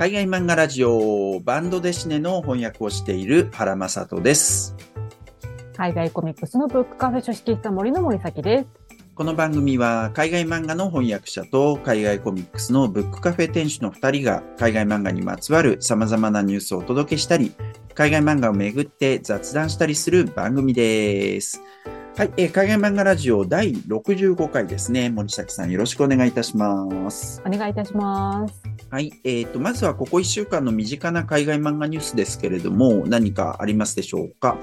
海外漫画ラジオバンドデシネの翻訳をしている原正人です。海外コミックスのブックカフェ書式室森の森崎です。この番組は海外漫画の翻訳者と海外コミックスのブックカフェ店主の2人が海外漫画にまつわる様々なニュースをお届けしたり、海外漫画をめぐって雑談したりする番組です。はい、えー海外漫画ラジオ第65回ですね。森崎さんよろしくお願いいたします。お願いいたします。はい、えっ、と、まずはここ1週間の身近な海外漫画ニュースですけれども、何かありますでしょうか？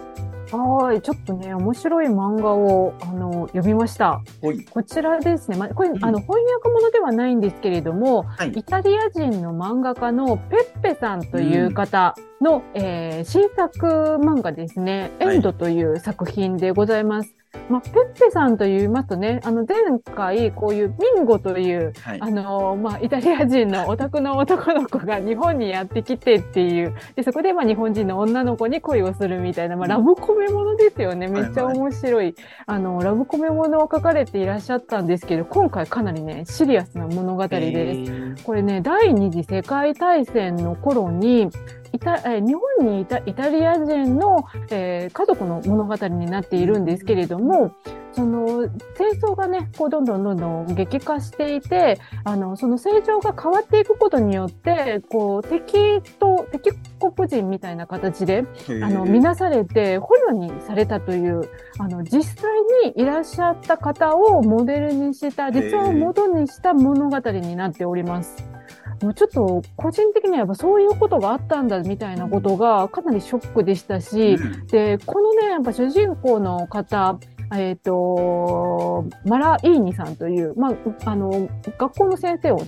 はい、ちょっとね、面白い漫画を、あの、読みました。こちらですね。ま、これ、んあの、翻訳物ではないんですけれども、はい。イタリア人の漫画家のペッペさんという方の、えー新作漫画ですね。はいエンドという作品でございます。まあ、ペッペさんと言いますとね、あの、前回、こういうミンゴという、はい。あのまあ、イタリア人のオタクの男の子が日本にやってきてっていう、で、そこでまあ日本人の女の子に恋をするみたいな、まあ、ラブコメものですよね。めっちゃ面白い、あの、ラブコメものを書かれていらっしゃったんですけど、今回かなりね、シリアスな物語です。えーこれね、第二次世界大戦の頃に、イタえー日本にいたイタリア人の、えー家族の物語になっているんですけれども、その戦争がね、こうどんどんどんどん激化していて、あの、その成長が変わっていくことによって、こう敵と、敵国人みたいな形で、あの、見なされて捕虜にされたという、あの、実際にいらっしゃった方をモデルにした、実話を元にした物語になっております。もうちょっと個人的にはやっぱそういうことがあったんだみたいなことがかなりショックでしたし、うん。で、このね、やっぱ主人公の方、えっ、と、マラ・イーニさんという、まあ、あの、学校の先生を、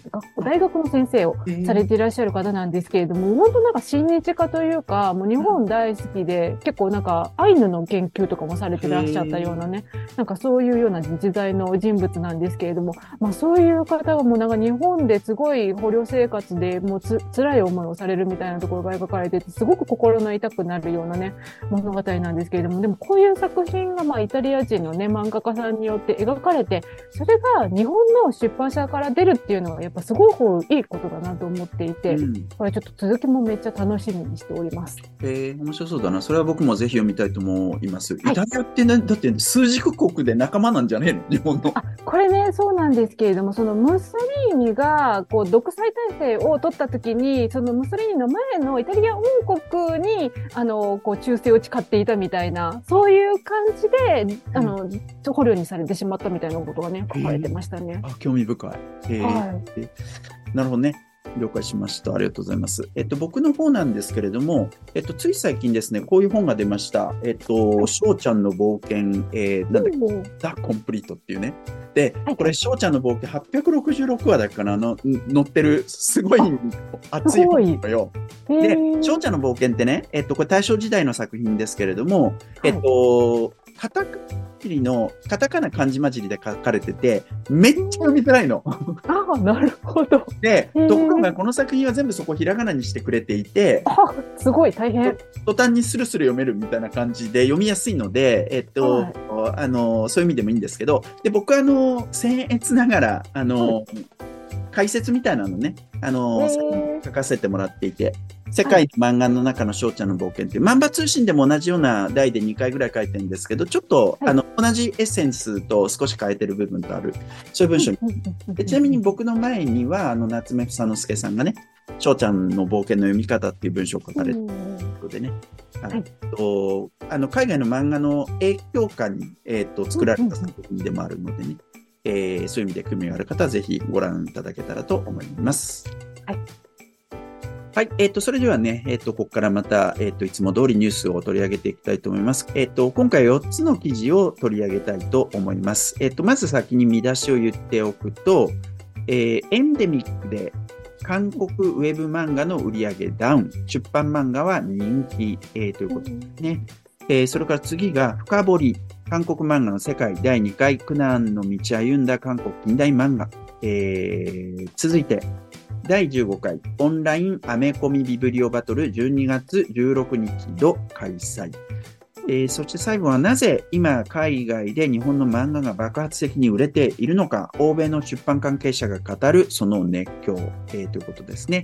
大学の先生をされていらっしゃる方なんですけれども、本当なんか親日家というか、もう日本大好きで、結構なんかアイヌの研究とかもされてらっしゃったようなね、なんかそういうような時代の人物なんですけれども、まあそういう方がもうなんか日本ですごい捕虜生活でもうつ辛い思いをされるみたいなところが描かれてて、すごく心の痛くなるようなね、物語なんですけれども、でもこういう作品がまあイタリア人のね、漫画家さんによって描かれて、それが日本の出版社から出るっていうのはやっぱすごくいいことだなと思っていて、うんこれちょっと続きもめっちゃ楽しみにしております。えー面白そうだな。それは僕もぜひ読みたいと思います。はいイタリアってね、だって数軸国で仲間なんじゃねえの？日本の。あ、これね、そうなんですけれども、そのムッソリーニが、こう、独裁体制を取った時に、そのムッソリーニの前のイタリア王国に、あの、こう、忠誠を誓っていたみたいな、そういう感じで、あの、捕虜にされてしまったみたいなことがね、書かれてましたね。あ、興味深い。えーはい。なるほどね。了解しました。ありがとうございます。えっと、僕の方なんですけれども、えっと、つい最近ですね、こういう本が出ました。えっと、翔ちゃんの冒険、えー、なんだっけ、ザ・コンプリートっていうね。ではい、これ、翔ちゃんの冒険866話だかなの、載ってる、すごい熱い本なのよ。で翔ちゃんの冒険ってね、えっと、これ大正時代の作品ですけれども、えっと、カタカナの、カタカナ漢字混じりで書かれてて、めっちゃ読みづらいの。ああ、なるほど。で、ところがこの作品は全部そこひらがなにしてくれていて、あ、すごい大変。途端にスルスル読めるみたいな感じで読みやすいので、えっと、はいあの、そういう意味でもいいんですけど、で、僕はあの、僭越ながら、あの、解説みたいなのね、あの、書かせてもらっていて、世界の漫画の中の翔ちゃんの冒険っていう、漫画通信でも同じような題で2回ぐらい書いてるんですけど、ちょっと、はい。あの、同じエッセンスと少し変えてる部分とある、そういう文章に。でちなみに僕の前には、あの、夏目房之助さんがね、翔ちゃんの冒険の読み方っていう文章を書かれてるのでね、はい。とあの海外の漫画の影響下に、えー、と作られた作品でもあるのでね、えーそういう意味で興味がある方はぜひご覧いただけたらと思います。はい。はい、えっ、と、それではね、えっ、と、ここからまた、えっ、と、いつも通りニュースを取り上げていきたいと思います。えっ、と、今回4つの記事を取り上げたいと思います。えっ、と、まず先に見出しを言っておくと、えーエンデミックで韓国ウェブ漫画の売り上げダウン、出版漫画は人気、えーということですね。えーそれから次が深掘り、韓国漫画の世界第2回苦難の道歩んだ韓国近代漫画。えー続いて、第15回オンラインアメコミビブリオバトル12月16日の開催。えーそして最後はなぜ今海外で日本の漫画が爆発的に売れているのか、欧米の出版関係者が語るその熱狂、えーということですね。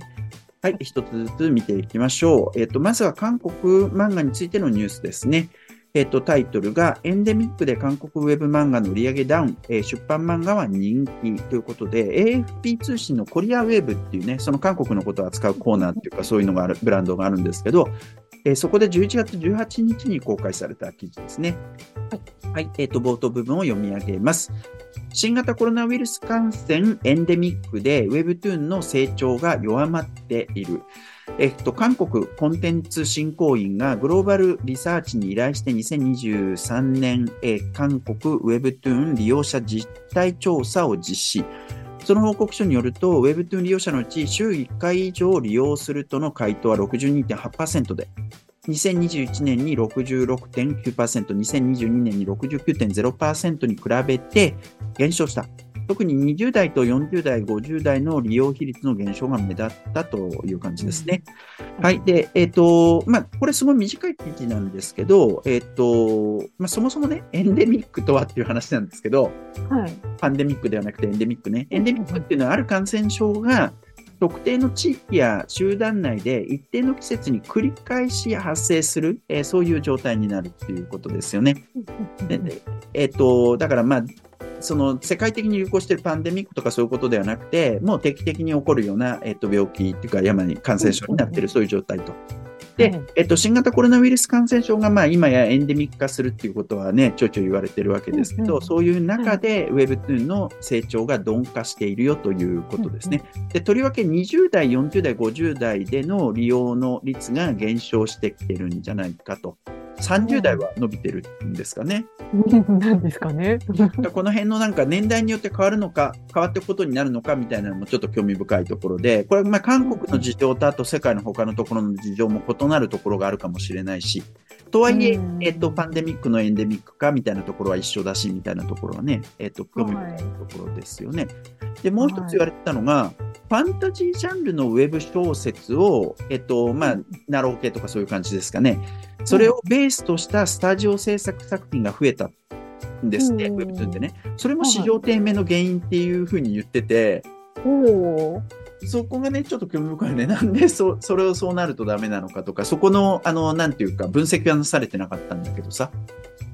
はい、一つずつ見ていきましょう。えっ、と、まずは韓国漫画についてのニュースですね。えっと、タイトルが、エンデミックで韓国ウェブ漫画の売り上げダウン、えー、出版漫画は人気ということで、AFP 通信のコリアウェブっていうね、その韓国のことを扱うコーナーっていうか、そういうのがある、ブランドがあるんですけど、えー、そこで11月18日に公開された記事ですね。はい。はい、えっ、ー、と、冒頭部分を読み上げます。新型コロナウイルス感染エンデミックで Webtoon の成長が弱まっている。えっと、韓国コンテンツ振興員がグローバルリサーチに依頼して2023年、え韓国 Webtoon 利用者実態調査を実施。その報告書によると、Webtoon 利用者のうち週1回以上利用するとの回答は62.8%で、2021年に66.9%、2022年に69.0%に比べて減少した。特に20代と40代、50代の利用比率の減少が目立ったという感じですね。はい。で、えっ、ー、と、まあ、これすごい短い記事なんですけど、えっ、ー、と、まあ、そもそもね、エンデミックとはっていう話なんですけど、はい、パンデミックではなくてエンデミックね。エンデミックっていうのはある感染症が、特定の地域や集団内で一定の季節に繰り返し発生する、えー、そういう状態になるっていうことですよね。でえと、だからまあ、その世界的に流行しているパンデミックとかそういうことではなくて、もう定期的に起こるような、えっと、病気っていうか、山に感染症になっている、そういう状態と。で、えっと、新型コロナウイルス感染症が、まあ、今やエンデミック化するっていうことはね、ちょいちょい言われてるわけですけど、そういう中で Web2 の成長が鈍化しているよということですね。で、とりわけ20代、40代、50代での利用の率が減少してきてるんじゃないかと。30代は伸びてるんですかね。なんですかね。この辺のなんか年代によって変わるのか、変わっていくことになるのかみたいなのもちょっと興味深いところで、これまあ韓国の事情とあと世界の他のところの事情も異なるところがあるかもしれないし、とはいえ、えっと、パンデミックのエンデミックかみたいなところは一緒だし、みたいなところはね、えっと、興味深いところですよね。で、もう一つ言われてたのが、ファンタジージャンルのウェブ小説を、えっと、まあ、ナロー系とかそういう感じですかね。それをベースとしたスタジオ制作作品が増えたんですね、ウェブ2でね。それも市場低迷の原因っていうふうに言ってて、そこがね、ちょっと興味深いね。なんで そ、それをそうなるとダメなのかとか、そこの、あの、なんていうか、分析はなされてなかったんだけどさ。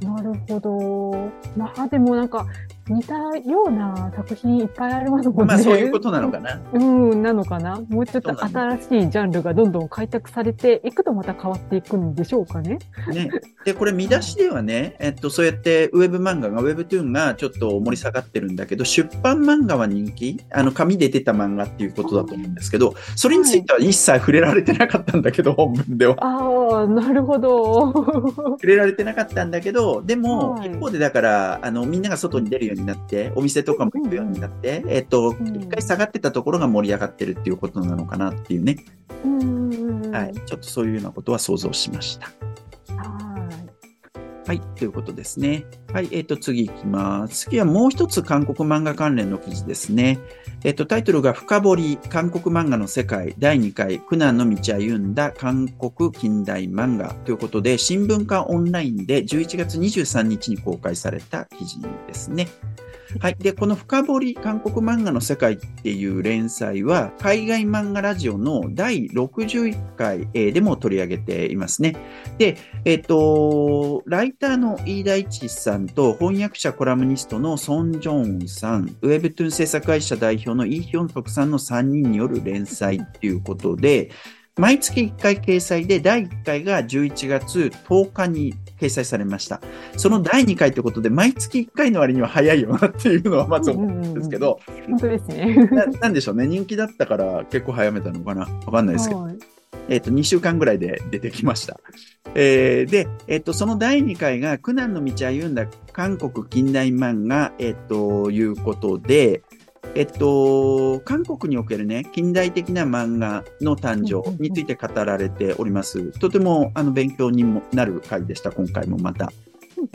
なるほど。まあ、でもなんか、似たような作品いっぱいありますもんね。まあそういうことなのかな。うん、なのかな。もうちょっと新しいジャンルがどんどん開拓されていくとまた変わっていくんでしょうかね。ね。で、これ見出しではね、えっと、そうやってウェブ漫画が、ウェブトゥーンがちょっと盛り下がってるんだけど、出版漫画は人気？あの、紙で出た漫画っていうことだと思うんですけど、それについては一切触れられてなかったんだけど、本文では。ああ、なるほど。触れられてなかったんだけど、でも、一方でだから、あの、みんなが外に出るようになって、お店とかも行くようになって、えっと、一回下がってたところが盛り上がってるっていうことなのかなっていうね。はい。ちょっとそういうようなことは想像しました。はい。ということですね。はい。えっ、ー、と、次行きます。次はもう一つ韓国漫画関連の記事ですね。えっ、ー、と、タイトルが深掘り韓国漫画の世界第2回苦難の道歩んだ韓国近代漫画ということで、新聞化オンラインで11月23日に公開された記事ですね。はい。で、この深掘り韓国漫画の世界っていう連載は、海外漫画ラジオの第61回でも取り上げていますね。で、えっ、と、ライターの飯田一さんと翻訳者コラムニストのソン・ジョンさん、ウェブトゥーン制作会社代表のイ・ヒョンソクさんの3人による連載っていうことで、毎月1回掲載で、第1回が11月10日に掲載されました。その第2回ということで、毎月1回の割には早いよなっていうのはまず思うんですけど、本当ですねな。なんでしょうね、人気だったから結構早めたのかな、わかんないですけど。えっ、と、2週間ぐらいで出てきました。えー、で、えっ、と、その第2回が苦難の道歩んだ韓国近代漫画、えっ、と、いうことで、えっと、韓国におけるね、近代的な漫画の誕生について語られております。とても、あの、勉強にもなる回でした、今回もまた。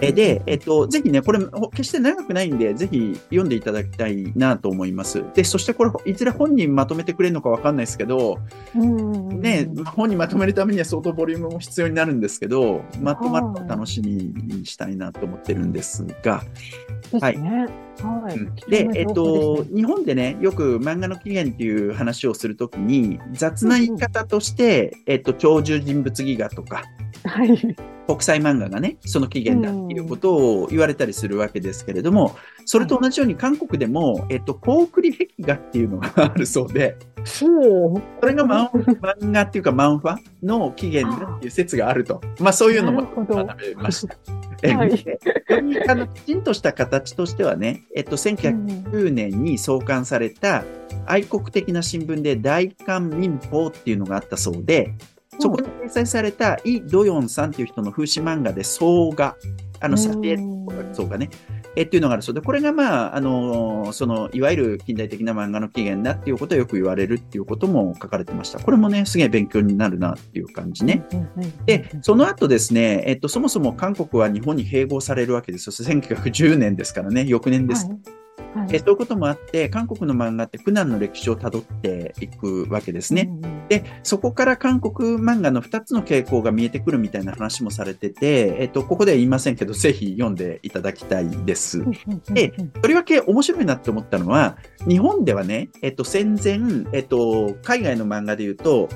えで、えっと、ぜひね、これ、決して長くないんで、ぜひ読んでいただきたいなと思います。で、そしてこれ、いずれ本人まとめてくれるのかわかんないですけど、ね、本人まとめるためには相当ボリュームも必要になるんですけど、まとまるの楽しみにしたいなと思ってるんですが、はい。はい、で、えっと、日本でね、よく漫画の起源っていう話をするときに、雑な言い方として、えっと、鳥獣人物戯画とか、はい、国際漫画がね、その起源だっていうことを言われたりするわけですけれども、それと同じように韓国でも、えっと、コウクリ壁画っていうのがあるそうで、それが漫漫画っていうか漫画の起源だっていう説があると。まあそういうのも学べました。はい、あのきちんとした形としてはね、えっと、1909年に創刊された愛国的な新聞で大韓民報っていうのがあったそうで、そこに掲載されたイ・ドヨンさんっていう人の風刺漫画で、総画、あの、査定そうかね、えっていうのがあるそうで、これがまあ、あの、その、いわゆる近代的な漫画の起源だっていうことはよく言われるっていうことも書かれてました。これもね、すげえ勉強になるなっていう感じね。で、その後ですね、えっと、そもそも韓国は日本に併合されるわけですよ。1910年ですからね、翌年です。はいはい、えそういうこともあって、韓国の漫画って苦難の歴史をたどっていくわけですね。うん、で、そこから韓国漫画の2つの傾向が見えてくるみたいな話もされてて、えっと、ここでは言いませんけど、ぜひ読んでいただきたいです。で、とりわけ面白いなって思ったのは、日本ではね、えっと、戦前、えっと、海外の漫画で言うと、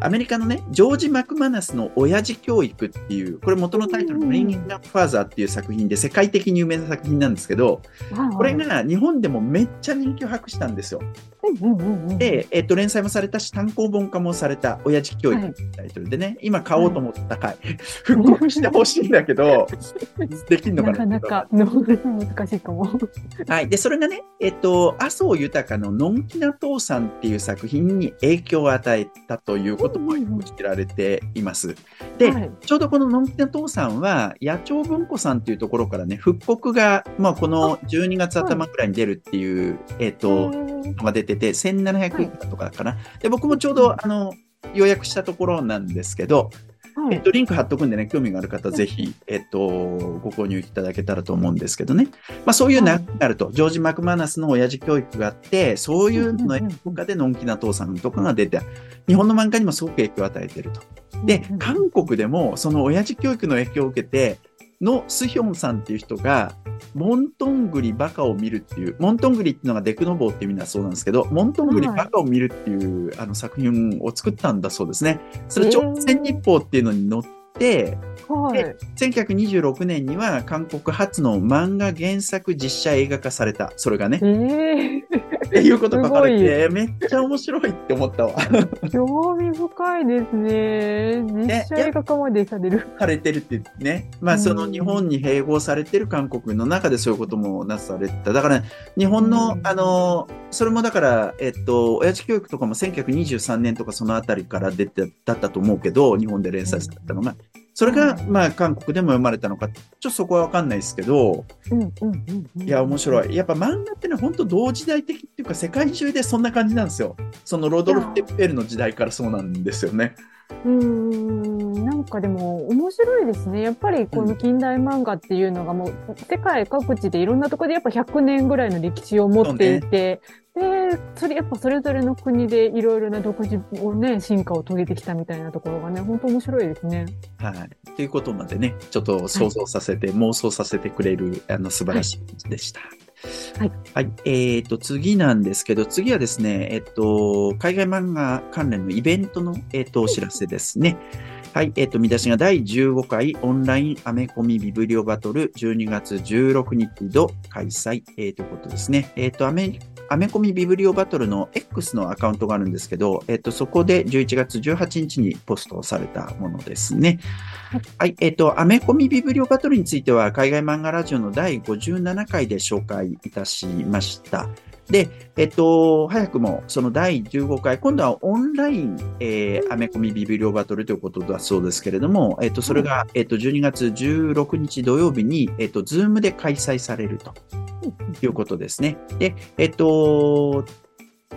アメリカのね、ジョージ・マクマナスの親父教育っていう、これ元のタイトル、ブリンギング・アップ・ファーザーっていう作品で世界的に有名な作品なんですけど、これが日本でもめっちゃ人気を博したんですよ。で、えっと、連載もされたし、単行本化もされた親父教育っていうタイトルでね、はい、今買おうと思った回、復刻してほしいんだけど、できんのかななかなか難しいかも。はい。で、それがね、えっと、麻生豊ののんきな父さんっていう作品に影響を与えたということも知られています。で、はい、ちょうどこののんきな父さんは、野鳥文庫さんっていうところからね、復刻が、まあ、この12月頭ぐらいに出るっていう、えっと、のが出てて、1700円とかかな。で、僕もちょうど、あの、予約したところなんですけど、はい、えっと、リンク貼っとくんでね、興味がある方、ぜひ、えっと、ご購入いただけたらと思うんですけどね。まあ、そういう流れがあると、ジョージ・マクマナスの親父教育があって、そういうのとかでのんきな父さんとかが出て、日本の漫画にもすごく影響を与えていると。で、韓国でも、その親父教育の影響を受けて、のスヒョンさんっていう人が、モントングリバカを見るっていう、モントングリっていうのがデクノボーっていう意味だそうなんですけど、モントングリバカを見るっていう、はい、あの作品を作ったんだそうですね。それ、朝鮮日報っていうのに載って、はい、1926年には韓国初の漫画原作実写映画化された。それがね。えー、っていうこと書かれて、めっちゃ面白いって思ったわ。興味深いですね。実写映画化までされる。されてるってね。まあ、その日本に併合されてる韓国の中でそういうこともなされた。だから、ね、日本の、あの、それもだから、えっと、親父教育とかも1923年とかそのあたりから出て、だったと思うけど、日本で連載されたのが。それが、まあ、韓国でも読まれたのか、ちょっとそこはわかんないですけど、いや、面白い。やっぱ漫画ってね、本当同時代的いうか、世界中でそんな感じなんですよ。そのロドルフ・テッペルの時代からそうなんですよね。うんなんかでも面白いですね。やっぱりこの近代漫画っていうのがもう世界各地でいろんなところでやっぱ100年ぐらいの歴史を持っていて、で、それやっぱそれぞれの国でいろいろな独自をね、進化を遂げてきたみたいなところがね、本当面白いですね。はい。っていうことまでね、ちょっと想像させて、はい、妄想させてくれる、あの、素晴らしいでした。はい。はい。えっ、ー、と、次なんですけど、次はですね、えっ、と、海外漫画関連のイベントの、えっ、と、お知らせですね。はい。えっ、と、見出しが第15回オンラインアメコミビブリオバトル12月16日度開催、えー、ということですね。えっ、と、アメアメコミビブリオバトルの X のアカウントがあるんですけど、えっと、そこで11月18日にポストされたものですね。はい、えっと、アメコミビブリオバトルについては、海外漫画ラジオの第57回で紹介いたしました。で、えっと、早くもその第15回、今度はオンライン、えー、アメコミビブリオバトルということだそうですけれども、えっと、それが、えっと、12月16日土曜日に、えっと、ズームで開催されるということですね。で、えっと、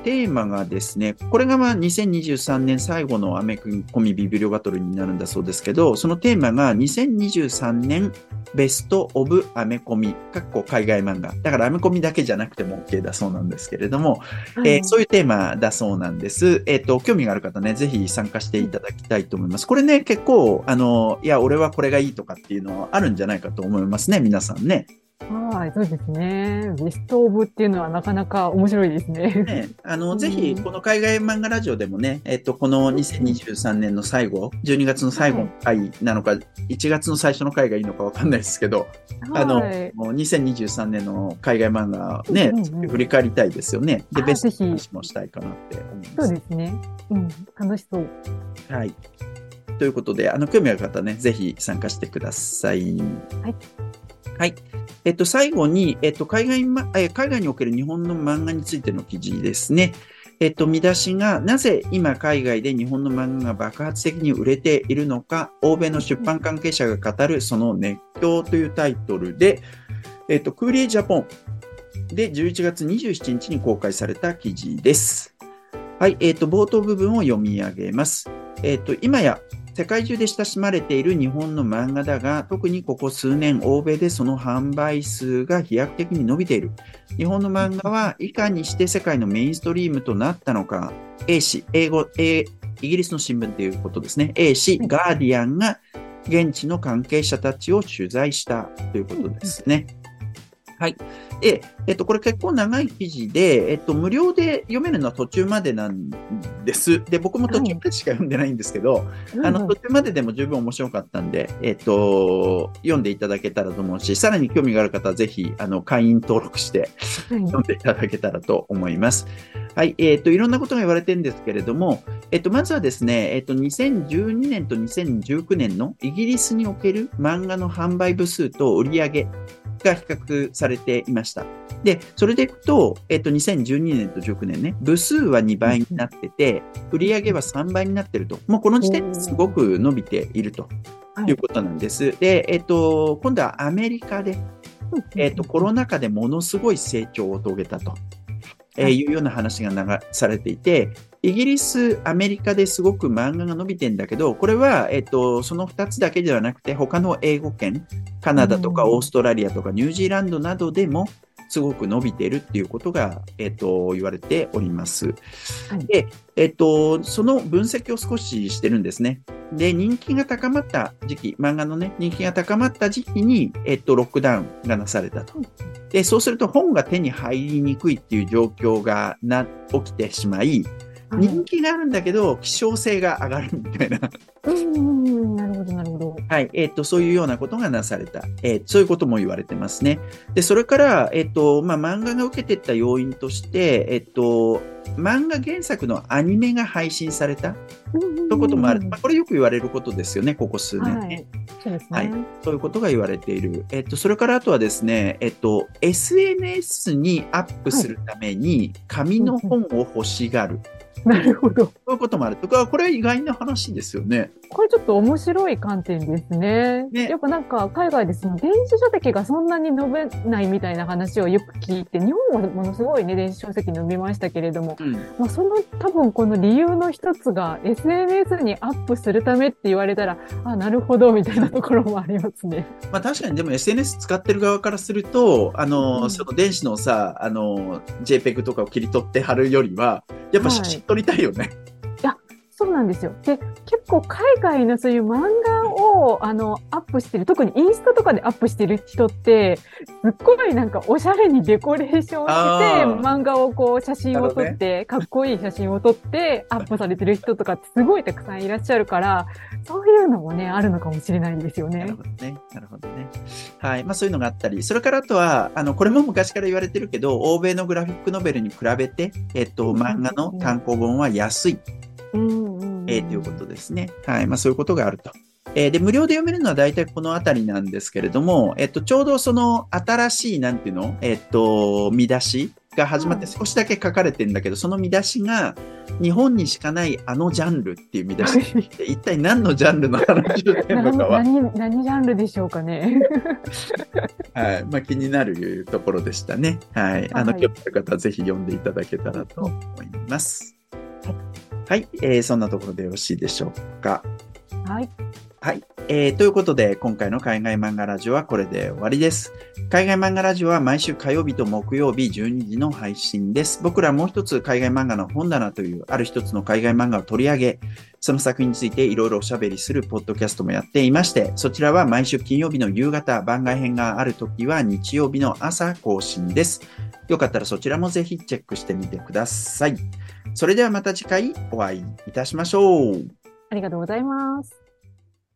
テーマがですね、これがまあ2023年最後のアメコミビブリオバトルになるんだそうですけど、そのテーマが2023年ベストオブアメコミ、かっこ海外漫画。だからアメコミだけじゃなくても OK だそうなんですけれども、はい、えー、そういうテーマだそうなんです。えっ、ー、と、興味がある方ね、ぜひ参加していただきたいと思います。これね、結構、あの、いや、俺はこれがいいとかっていうのはあるんじゃないかと思いますね、皆さんね。はい、そうですね。ベストオブっていうのはなかなか面白いですね。ねあの、ぜひ、この海外漫画ラジオでもね、えっと、この2023年の最後、12月の最後の回なのか、1月の最初の回がいいのかわかんないですけど、はい、あの、2023年の海外漫画ね、うんうん、振り返りたいですよね。で、ベスト話もしたいかなって思います。そうですね。うん、楽しそう。はい。ということで、あの、興味ある方ね、ぜひ参加してください。はい。はい。えっと、最後に、えっと、海外、ま、海外における日本の漫画についての記事ですね。えっと、見出しが、なぜ今海外で日本の漫画が爆発的に売れているのか、欧米の出版関係者が語るその熱狂というタイトルで、えっと、クーリエジャポンで11月27日に公開された記事です。はい、えっと、冒頭部分を読み上げます。えっと、今や世界中で親しまれている日本の漫画だが、特にここ数年、欧米でその販売数が飛躍的に伸びている。日本の漫画はいかにして世界のメインストリームとなったのか、A 氏、英語、A、イギリスの新聞ということですね。A 氏、ガーディアンが現地の関係者たちを取材したということですね。はい。で、えっと、これ結構長い記事で、えっと、無料で読めるのは途中までなんです。で、僕も途中までしか読んでないんですけど、はい、あの、途中まででも十分面白かったんで、えっと、読んでいただけたらと思うし、さらに興味がある方はぜひ、あの、会員登録して読んでいただけたらと思います。はい。えっと、いろんなことが言われてるんですけれども、えっと、まずはですね、えっと、2012年と2019年のイギリスにおける漫画の販売部数と売上が比較されていました。で、それでいくと、えっと、2012年と19年ね、部数は2倍になってて、売上は3倍になってると。もうこの時点ですごく伸びているということなんです。で、えっと、今度はアメリカで、えっと、コロナ禍でものすごい成長を遂げたと。えー、い。うような話が流されていて、イギリス、アメリカですごく漫画が伸びてんだけど、これは、えっと、その2つだけではなくて、他の英語圏、カナダとかオーストラリアとかニュージーランドなどでも、すごく伸びてるっていうことが、えっと、言われております。はい、で、えっと、その分析を少ししてるんですね。で、人気が高まった時期、漫画のね、人気が高まった時期に、えっと、ロックダウンがなされたと。で、そうすると本が手に入りにくいっていう状況がな、起きてしまい、人気があるんだけど、希少性が上がるみたいな。うん、なるほど。はい。えっ、ー、と、そういうようなことがなされた。えー、そういうことも言われてますね。で、それから、えっ、ー、と、まあ、漫画が受けていった要因として、えっ、と、漫画原作のアニメが配信されたということもある。まあ、これよく言われることですよね、ここ数年ね。はい、そうですね。はい。そういうことが言われている。えっと、それからあとはですね、えっと、SNS にアップするために紙の本を欲しがる。はい なるほど。そういうこともあるとか、これは意外な話ですよね。これちょっと面白い観点ですね。ねやっぱなんか海外でその電子書籍がそんなに伸びないみたいな話をよく聞いて、日本もものすごいね、電子書籍伸びましたけれども、うん、まあその多分この理由の一つが SNS にアップするためって言われたら、あ、なるほどみたいなところもありますね。まあ確かにでも SNS 使ってる側からすると、あの、うん、その電子のさ、あの、JPEG とかを切り取って貼るよりは、やっぱ写真撮りたいよね。はいそうなんですよ。で、結構海外のそういう漫画をあのアップしてる、特にインスタとかでアップしてる人って、すっごいなんかおしゃれにデコレーションして、漫画をこう写真を撮って、ね、かっこいい写真を撮ってアップされてる人とかってすごいたくさんいらっしゃるから、そういうのもね、あるのかもしれないんですよね。なるほどね。なるほどね。はい。まあそういうのがあったり、それからあとは、あの、これも昔から言われてるけど、欧米のグラフィックノベルに比べて、えっと、漫画の単行本は安い。えー、ということですね。はい。まあ、そういうことがあると。えー、で、無料で読めるのは大体このあたりなんですけれども、えっと、ちょうどその新しい、なんていうの？えっと、見出しが始まって少しだけ書かれてんだけど、その見出しが日本にしかないあのジャンルっていう見出しで、一体何のジャンルの話をしてるのかは、何何ジャンルでしょうかね。はい。まあ気になるところでしたね。はい。あの、はい興味ある方はぜひ読んでいただけたらと思います。はい。えーそんなところでよろしいでしょうか？はい。はい。えーということで、今回の海外漫画ラジオはこれで終わりです。海外漫画ラジオは毎週火曜日と木曜日12時の配信です。僕らもう一つ海外漫画の本棚というある一つの海外漫画を取り上げ、その作品についていろいろおしゃべりするポッドキャストもやっていまして、そちらは毎週金曜日の夕方、番外編があるときは日曜日の朝更新です。よかったらそちらもぜひチェックしてみてください。それではまた次回お会いいたしましょう。ありがとうございます。